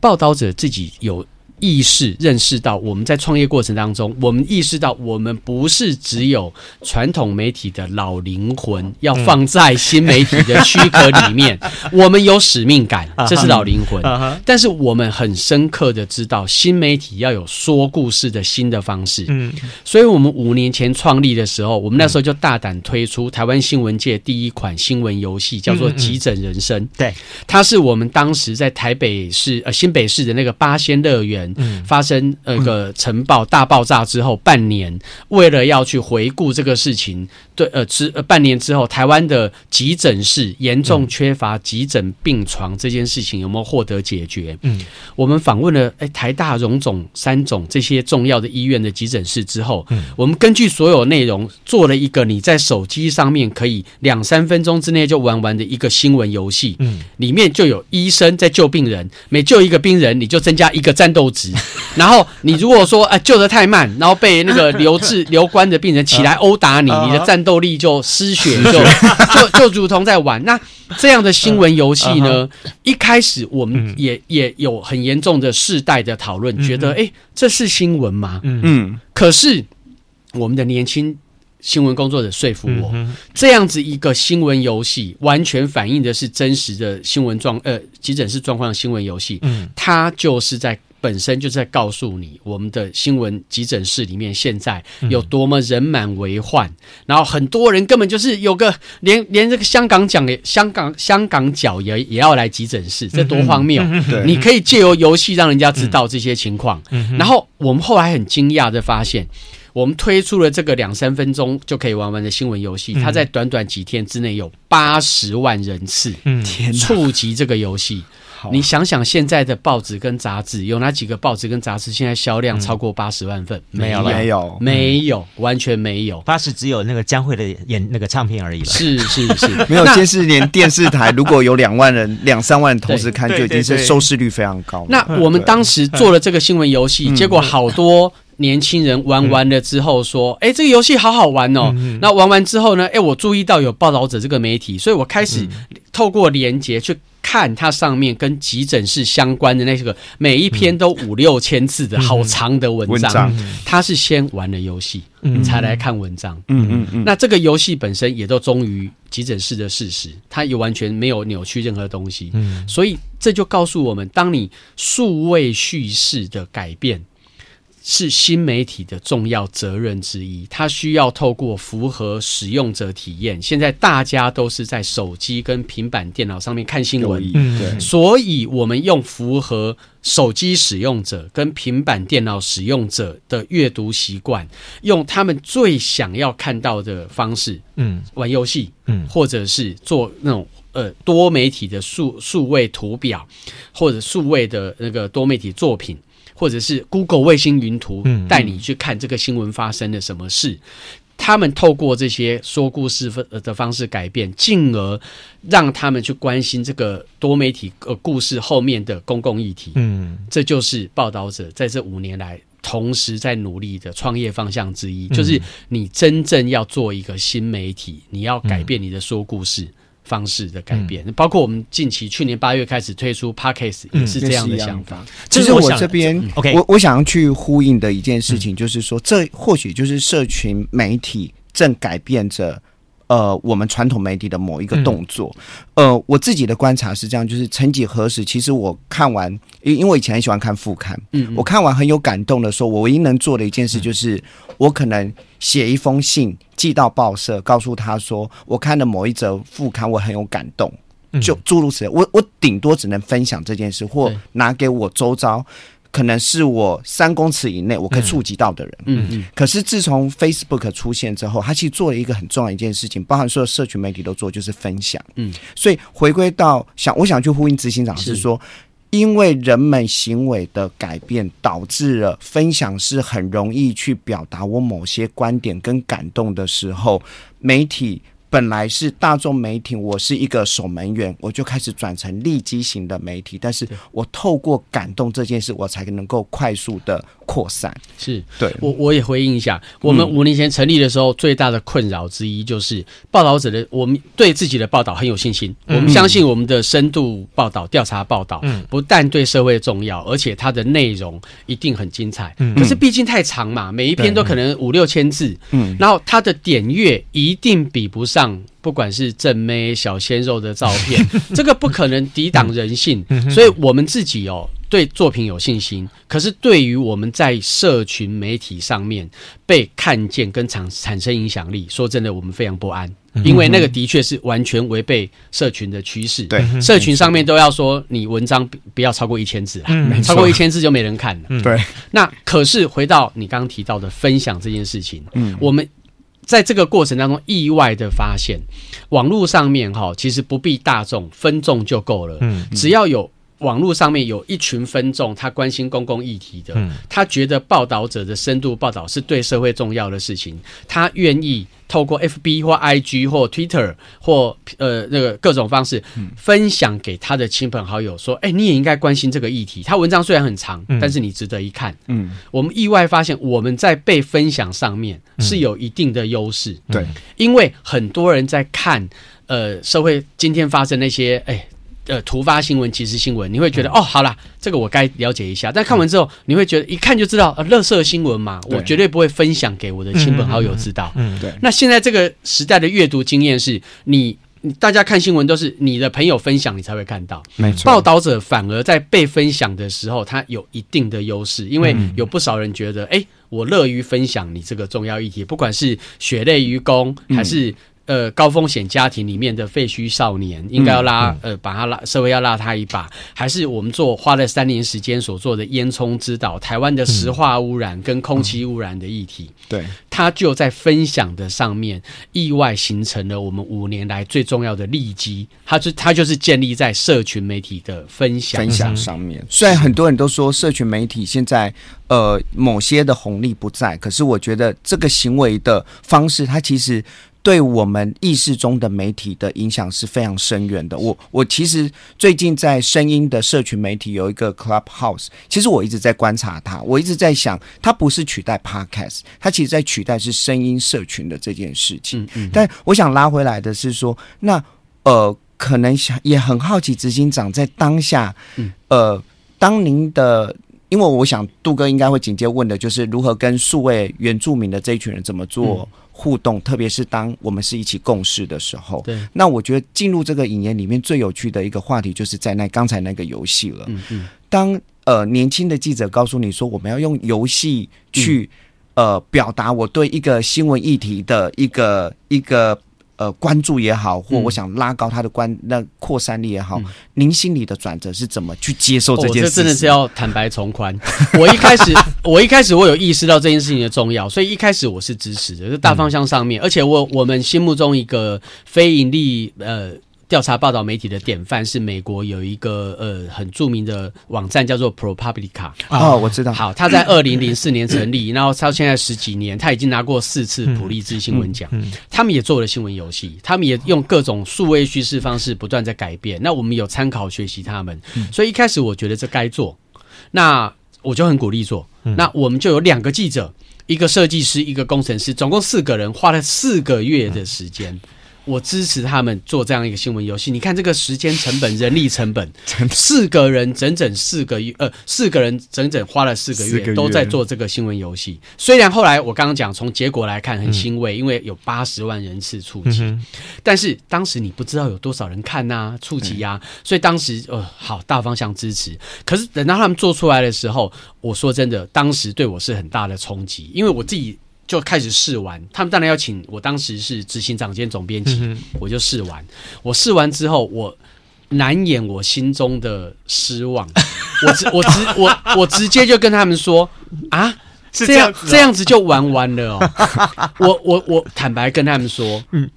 报道者自己有意识认识到，我们在创业过程当中，我们意识到我们不是只有传统媒体的老灵魂，要放在新媒体的躯壳里面。我们有使命感，这是老灵魂。但是我们很深刻的知道，新媒体要有说故事的新的方式。嗯，所以我们五年前创立的时候，我们那时候就大胆推出台湾新闻界第一款新闻游戏，叫做《急诊人生》。对，它是我们当时在台北市呃新北市的那个八仙乐园发生那个尘爆大爆炸之后半年，为了要去回顾这个事情，对呃之呃半年之后，台湾的急诊室严重缺乏急诊病床这件事情有没有获得解决？嗯，我们访问了哎台大荣总三总这些重要的医院的急诊室之后，嗯，我们根据所有内容做了一个你在手机上面可以两三分钟之内就玩完的一个新闻游戏，嗯，里面就有医生在救病人，每救一个病人你就增加一个战斗值，然后你如果说哎救得太慢，然后被那个留置 留观的病人起来殴打你，你的战斗力就失血，就 就就如同在玩那。这样的新闻游戏呢，一开始我们也也有很严重的世代的讨论，觉得哎，这是新闻吗？嗯，可是我们的年轻新闻工作者说服我，这样子一个新闻游戏，完全反映的是真实的新闻状呃急诊室状况的新闻游戏，嗯，它就是在。本身就在告诉你，我们的新闻急诊室里面现在有多么人满为患，嗯、然后很多人根本就是有个连连这个香港脚也香港香港脚也也要来急诊室，这多荒谬！嗯嗯、你可以借由游戏让人家知道这些情况。嗯、然后我们后来很惊讶的发现，我们推出了这个两三分钟就可以玩完的新闻游戏，它在短短几天之内有八十万人次触及这个游戏。你想想，现在的报纸跟杂志有哪几个报纸跟杂志现在销量超过八十万份？没有，没有，没有，完全没有。八十只有那个江蕙的演那个唱片而已了。是是是，没有。电视连电视台如果有两万人、两三万人同时看，就已经是收视率非常高。那我们当时做了这个新闻游戏，结果好多年轻人玩完了之后说：“哎，这个游戏好好玩哦。”那玩完之后呢？哎，我注意到有报道者这个媒体，所以我开始透过连接去。看它上面跟急诊室相关的那些个，每一篇都五六千字的好长的文章。他是先玩了游戏，才来看文章。嗯嗯嗯。那这个游戏本身也都忠于急诊室的事实，它也完全没有扭曲任何东西。嗯。所以这就告诉我们，当你数位叙事的改变。是新媒体的重要责任之一，它需要透过符合使用者体验。现在大家都是在手机跟平板电脑上面看新闻，对，所以我们用符合手机使用者跟平板电脑使用者的阅读习惯，用他们最想要看到的方式，嗯，玩游戏，嗯，或者是做那种呃多媒体的数数位图表，或者数位的那个多媒体作品。或者是 Google 卫星云图带你去看这个新闻发生了什么事，他们透过这些说故事的方式改变，进而让他们去关心这个多媒体呃故事后面的公共议题。嗯，这就是报道者在这五年来同时在努力的创业方向之一，就是你真正要做一个新媒体，你要改变你的说故事。方式的改变，嗯、包括我们近期去年八月开始推出 Podcast 也是这样的想法。这是我这边，OK，我我想要去呼应的一件事情，就是说，这或许就是社群媒体正改变着。呃，我们传统媒体的某一个动作，嗯、呃，我自己的观察是这样，就是曾几何时，其实我看完，因因为我以前很喜欢看副刊，嗯，嗯，我看完很有感动的时候，我唯一能做的一件事就是，嗯、我可能写一封信寄到报社，告诉他说，我看了某一则副刊，我很有感动，就诸如此类，我我顶多只能分享这件事，或拿给我周遭。可能是我三公尺以内我可以触及到的人，嗯嗯。可是自从 Facebook 出现之后，他其实做了一个很重要一件事情，包含所有社群媒体都做，就是分享。嗯，所以回归到想，我想去呼应执行长是说，因为人们行为的改变，导致了分享是很容易去表达我某些观点跟感动的时候，媒体本来是大众媒体，我是一个守门员，我就开始转成利基型的媒体。但是我透过感动这件事，我才能够快速的扩散。是。对，我我也回应一下，我们五年前成立的时候，最大的困扰之一就是报道者的，我们对自己的报道很有信心，我们相信我们的深度报道、调查报道，不但对社会重要，而且它的内容一定很精彩。可是毕竟太长嘛，每一篇都可能五六千字，嗯，然后它的点阅一定比不上，不管是正妹、小鲜肉的照片，这个不可能抵挡人性，所以我们自己哦。对作品有信心，可是对于我们在社群媒体上面被看见跟产产生影响力，说真的，我们非常不安，因为那个的确是完全违背社群的趋势。对，社群上面都要说你文章不要超过一千字啊，嗯、超过一千字就没人看了。对，那可是回到你刚刚提到的分享这件事情，嗯，我们在这个过程当中意外的发现，网络上面哈，其实不必大众分众就够了，嗯，只要有。网络上面有一群分众，他关心公共议题的，他觉得报道者的深度报道是对社会重要的事情，他愿意透过 FB 或 IG 或 Twitter 或呃那个各种方式分享给他的亲朋好友，说：“哎，你也应该关心这个议题。”他文章虽然很长，但是你值得一看。嗯，我们意外发现我们在被分享上面是有一定的优势。对，因为很多人在看呃社会今天发生那些哎。呃，突发新闻、即时新闻，你会觉得、嗯、哦，好啦，这个我该了解一下。但看完之后，嗯、你会觉得一看就知道，呃，乐色新闻嘛，我绝对不会分享给我的亲朋好友知道。嗯，对。那现在这个时代的阅读经验是你，大家看新闻都是你的朋友分享，你才会看到。没错。报道者反而在被分享的时候，他有一定的优势，因为有不少人觉得，哎、嗯，我乐于分享你这个重要议题，不管是血泪于公还是、嗯。呃，高风险家庭里面的废墟少年，应该要拉、嗯嗯、呃，把他拉，社会要拉他一把，还是我们做花了三年时间所做的烟囱之岛，台湾的石化污染跟空气污染的议题，嗯、对，他就在分享的上面，意外形成了我们五年来最重要的利基，他就他就是建立在社群媒体的分享分享上面。虽然很多人都说社群媒体现在呃某些的红利不在，可是我觉得这个行为的方式，它其实。对我们意识中的媒体的影响是非常深远的。我我其实最近在声音的社群媒体有一个 Clubhouse，其实我一直在观察它，我一直在想，它不是取代 Podcast，它其实在取代是声音社群的这件事情。嗯嗯。但我想拉回来的是说，那呃，可能想也很好奇，执行长在当下，呃，当您的，因为我想杜哥应该会紧接问的就是如何跟数位原住民的这一群人怎么做。嗯互动，特别是当我们是一起共事的时候，对，那我觉得进入这个影言里面最有趣的一个话题，就是在那刚才那个游戏了。嗯嗯，当呃年轻的记者告诉你说，我们要用游戏去、嗯、呃表达我对一个新闻议题的一个一个。呃，关注也好，或我想拉高他的关那扩散力也好，嗯、您心里的转折是怎么去接受这件事？哦、这真的是要坦白从宽。我一开始，我一开始我有意识到这件事情的重要，所以一开始我是支持的，就大方向上面，嗯、而且我我们心目中一个非盈利呃。调查报道媒体的典范是美国有一个呃很著名的网站叫做 ProPublica 哦，我知道。好，他在二零零四年成立，然后到现在十几年，他已经拿过四次普利兹新闻奖。嗯嗯嗯、他们也做了新闻游戏，他们也用各种数位叙事方式不断在改变。那我们有参考学习他们，所以一开始我觉得这该做，那我就很鼓励做。那我们就有两个记者，一个设计师，一个工程师，总共四个人，花了四个月的时间。我支持他们做这样一个新闻游戏。你看这个时间成本、人力成本，四个人整整四个月，呃，四个人整整花了四个月都在做这个新闻游戏。虽然后来我刚刚讲，从结果来看很欣慰，因为有八十万人次触及，但是当时你不知道有多少人看呐，触及呀，所以当时呃，好大方向支持。可是等到他们做出来的时候，我说真的，当时对我是很大的冲击，因为我自己。就开始试玩，他们当然要请我。当时是执行长兼总编辑，嗯、我就试玩。我试完之后，我难掩我心中的失望。我直我直我我直接就跟他们说啊，这样这样，哦、这样子就玩完了哦。我我我坦白跟他们说，嗯，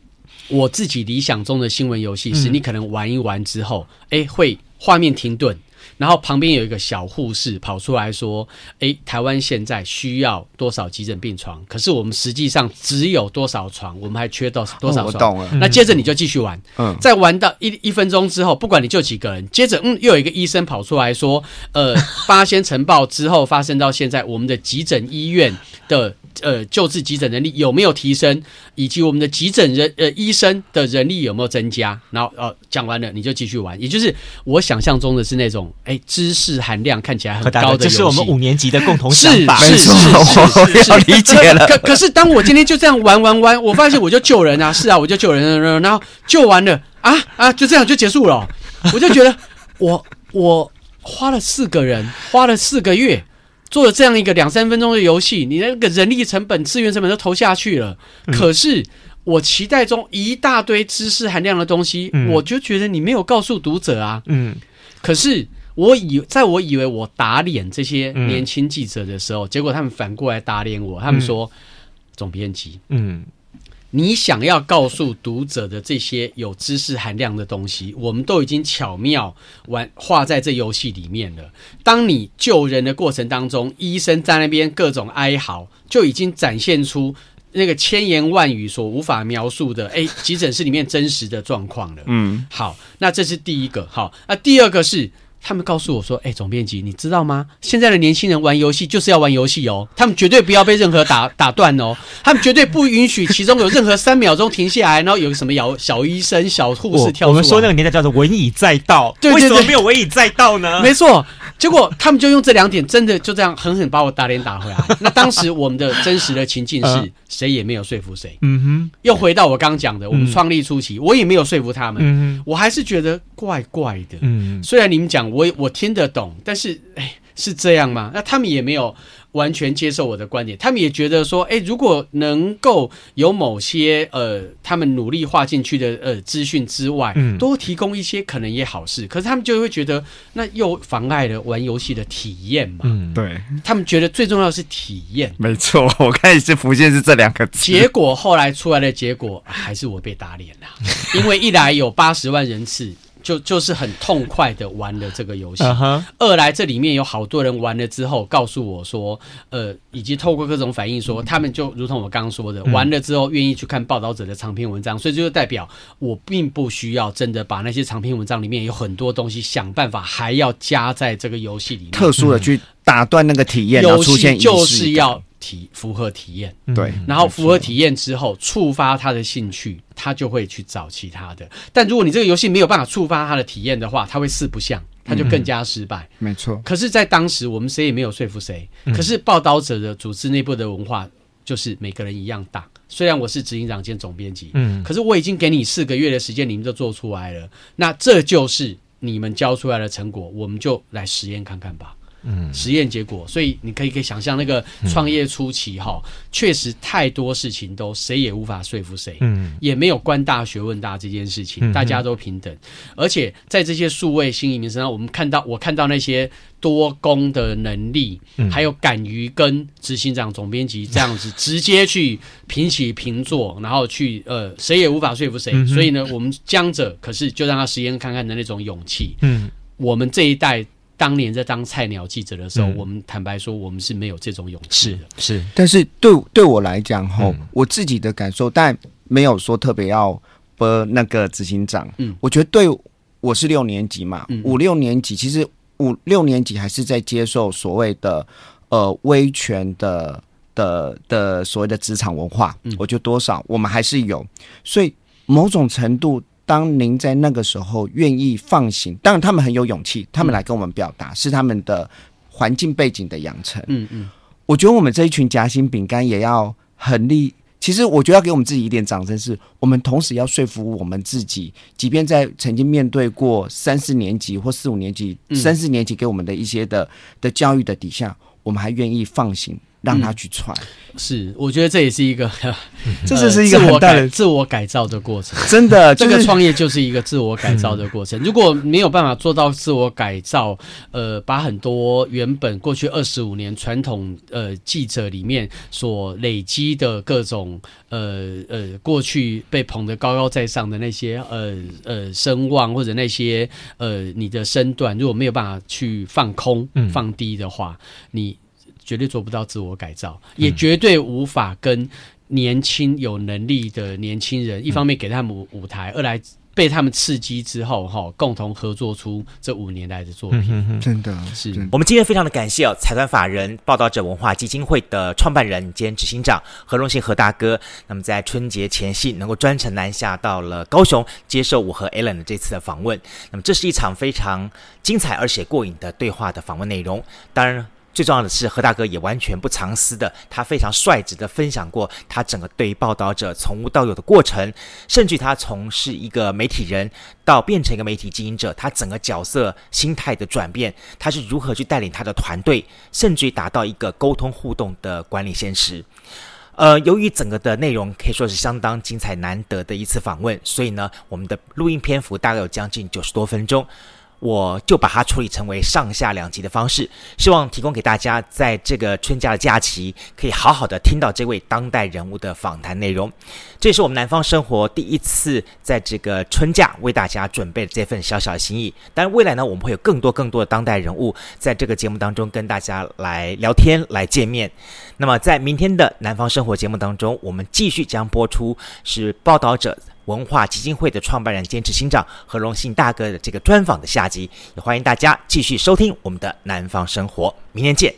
我自己理想中的新闻游戏是你可能玩一玩之后，哎、欸，会画面停顿。然后旁边有一个小护士跑出来说：“诶，台湾现在需要多少急诊病床？可是我们实际上只有多少床，我们还缺多多少床？”那接着你就继续玩，嗯，再玩到一一分钟之后，不管你救几个人，接着嗯，又有一个医生跑出来说：“呃，八仙尘爆之后发生到现在，我们的急诊医院的。”呃，救治急诊能力有没有提升，以及我们的急诊人呃医生的人力有没有增加？然后呃讲完了你就继续玩，也就是我想象中的是那种哎知识含量看起来很高的这是我们五年级的共同想法，是是是是，我理解了。可可是当我今天就这样玩玩玩，我发现我就救人啊，是啊，我就救人，然后救完了啊啊，就这样就结束了，我就觉得我我花了四个人，花了四个月。做了这样一个两三分钟的游戏，你那个人力成本、资源成本都投下去了，嗯、可是我期待中一大堆知识含量的东西，嗯、我就觉得你没有告诉读者啊。嗯，可是我以在我以为我打脸这些年轻记者的时候，嗯、结果他们反过来打脸我，他们说、嗯、总编辑，嗯。你想要告诉读者的这些有知识含量的东西，我们都已经巧妙玩画在这游戏里面了。当你救人的过程当中，医生在那边各种哀嚎，就已经展现出那个千言万语所无法描述的，哎，急诊室里面真实的状况了。嗯，好，那这是第一个。好，那第二个是。他们告诉我说：“哎，总编辑，你知道吗？现在的年轻人玩游戏就是要玩游戏哦，他们绝对不要被任何打打断哦，他们绝对不允许其中有任何三秒钟停下来，然后有个什么小小医生、小护士跳出来。”我们说那个年代叫做“文以载道”，对对对，为什么没有“文以载道”呢？没错。结果他们就用这两点，真的就这样狠狠把我打脸打回来。那当时我们的真实的情境是，谁也没有说服谁。嗯哼，又回到我刚讲的，我们创立初期，我也没有说服他们。嗯哼，我还是觉得怪怪的。嗯，虽然你们讲我我听得懂，但是哎，是这样吗？那他们也没有。完全接受我的观点，他们也觉得说，哎，如果能够有某些呃，他们努力画进去的呃资讯之外，嗯，多提供一些可能也好事。可是他们就会觉得，那又妨碍了玩游戏的体验嘛。嗯，对，他们觉得最重要的是体验。没错，我开始浮现是这两个字。结果后来出来的结果还是我被打脸了，因为一来有八十万人次。就就是很痛快的玩了这个游戏。Uh huh. 二来这里面有好多人玩了之后，告诉我说，呃，以及透过各种反应说，他们就如同我刚刚说的，嗯、玩了之后愿意去看报道者的长篇文章，所以这就代表我并不需要真的把那些长篇文章里面有很多东西想办法还要加在这个游戏里面，特殊的去打断那个体验，游戏就是要。体符合体验，对，然后符合体验之后，触发他的兴趣，他就会去找其他的。但如果你这个游戏没有办法触发他的体验的话，他会四不像，他就更加失败。没错。可是，在当时我们谁也没有说服谁。可是报道者的组织内部的文化就是每个人一样大。虽然我是执行长兼总编辑，嗯，可是我已经给你四个月的时间，你们就做出来了。那这就是你们交出来的成果，我们就来实验看看吧。嗯，实验结果，所以你可以可以想象那个创业初期哈，确实太多事情都谁也无法说服谁，嗯，也没有官大学问大这件事情，大家都平等，而且在这些数位新移民身上，我们看到我看到那些多功的能力，还有敢于跟执行长、总编辑这样子直接去平起平坐，然后去呃，谁也无法说服谁，所以呢，我们僵着，可是就让他实验看看的那种勇气，嗯，我们这一代。当年在当菜鸟记者的时候，嗯、我们坦白说，我们是没有这种勇气的。是，是，但是对对我来讲，吼、嗯，我自己的感受，但没有说特别要播那个执行长。嗯，我觉得对我是六年级嘛，嗯、五六年级，其实五六年级还是在接受所谓的呃威权的的的所谓的职场文化。嗯，我觉得多少我们还是有，所以某种程度。当您在那个时候愿意放行，当然他们很有勇气，他们来跟我们表达，是他们的环境背景的养成。嗯嗯，我觉得我们这一群夹心饼干也要很力。其实我觉得要给我们自己一点掌声，是我们同时要说服我们自己，即便在曾经面对过三四年级或四五年级、三四年级给我们的一些的的教育的底下，我们还愿意放行。让他去踹。是，我觉得这也是一个，这就是一个很大的自我改造的过程。真的，这个创业就是一个自我改造的过程。如果没有办法做到自我改造，呃，把很多原本过去二十五年传统呃记者里面所累积的各种呃呃过去被捧得高高在上的那些呃呃声望或者那些呃你的身段，如果没有办法去放空放低的话，你。绝对做不到自我改造，也绝对无法跟年轻有能力的年轻人，一方面给他们舞台，二来被他们刺激之后，哈，共同合作出这五年来的作品。真的是我们今天非常的感谢哦，财团法人报道者文化基金会的创办人兼执行长何荣幸何大哥。那么在春节前夕，能够专程南下到了高雄，接受我和 Allen 的这次的访问。那么这是一场非常精彩而且过瘾的对话的访问内容。当然。最重要的是，何大哥也完全不藏私的，他非常率直的分享过他整个对于报道者从无到有的过程，甚至他从是一个媒体人到变成一个媒体经营者，他整个角色心态的转变，他是如何去带领他的团队，甚至于达到一个沟通互动的管理现实。呃，由于整个的内容可以说是相当精彩难得的一次访问，所以呢，我们的录音篇幅大概有将近九十多分钟。我就把它处理成为上下两集的方式，希望提供给大家在这个春假的假期，可以好好的听到这位当代人物的访谈内容。这是我们南方生活第一次在这个春假为大家准备的这份小小的心意。当然，未来呢，我们会有更多更多的当代人物在这个节目当中跟大家来聊天、来见面。那么，在明天的南方生活节目当中，我们继续将播出是报道者。文化基金会的创办人兼执行长何荣幸大哥的这个专访的下集，也欢迎大家继续收听我们的南方生活，明天见。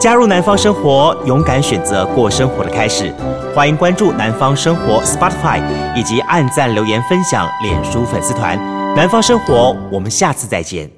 加入南方生活，勇敢选择过生活的开始。欢迎关注南方生活 Spotify，以及按赞留言分享脸书粉丝团。南方生活，我们下次再见。